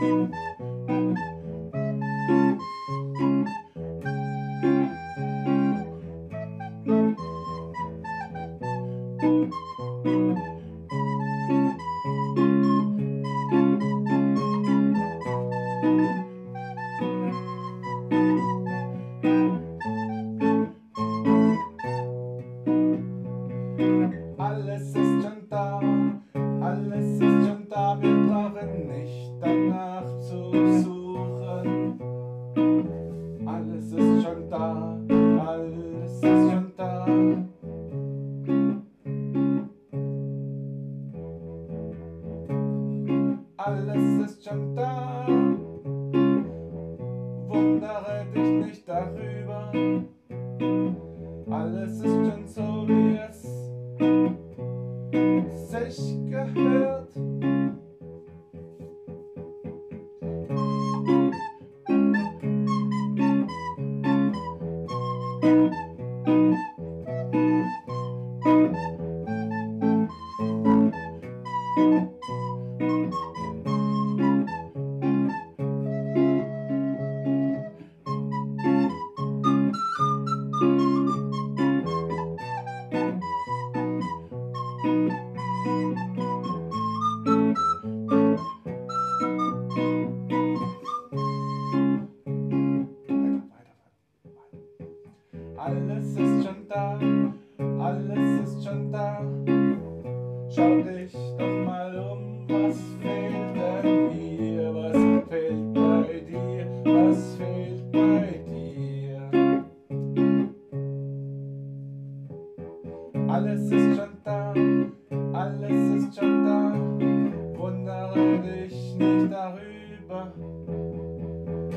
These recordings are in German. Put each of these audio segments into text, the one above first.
Música da, alles ist schon da. Alles ist schon da, wundere dich nicht darüber. Alles ist schon so, wie es sich gehört. Alles alles ist schon da. Schau dich doch mal um, was fehlt denn hier? Was fehlt bei dir? Was fehlt bei dir? Alles ist schon da, alles ist schon da. Wundere dich nicht darüber.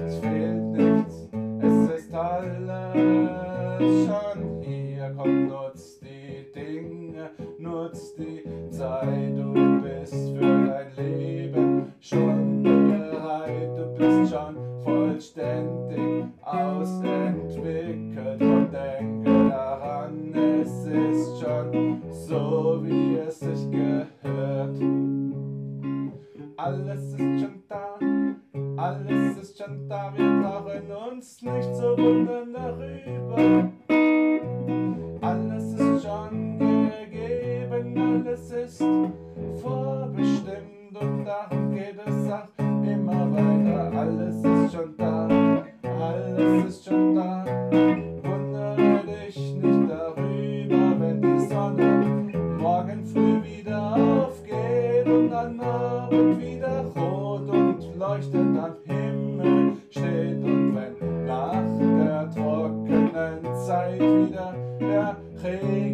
Es fehlt nichts, es ist alles schon nutz die Zeit. Du bist für dein Leben schon bereit. Du bist schon vollständig ausentwickelt. Und denke daran, es ist schon so, wie es sich gehört. Alles ist schon da, alles ist schon da, wir brauchen uns nicht zu wundern darüber. Darum geht es auch immer weiter. Alles ist schon da, alles ist schon da. Wundere dich nicht darüber, wenn die Sonne morgen früh wieder aufgeht und am Abend wieder rot und leuchtend am Himmel steht. Und wenn nach der trockenen Zeit wieder der Regen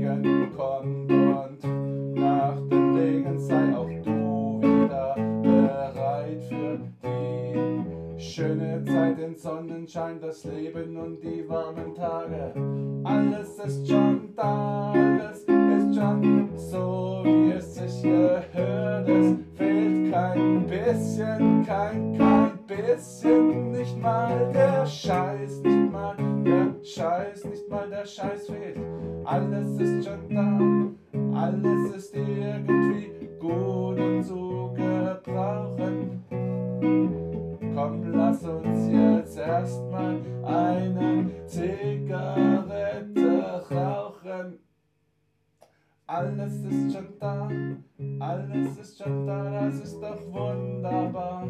schöne Zeit, den Sonnenschein, das Leben und die warmen Tage. Alles ist schon da, alles ist schon so, wie es sich gehört. Es fehlt kein bisschen, kein, kein bisschen, nicht mal der Scheiß, nicht mal der Scheiß, nicht mal der Scheiß fehlt. Alles ist schon da, alles ist irgendwie gut und zu gebrauchen. Uns jetzt erstmal eine Zigarette rauchen. Alles ist schon da, alles ist schon da, das ist doch wunderbar.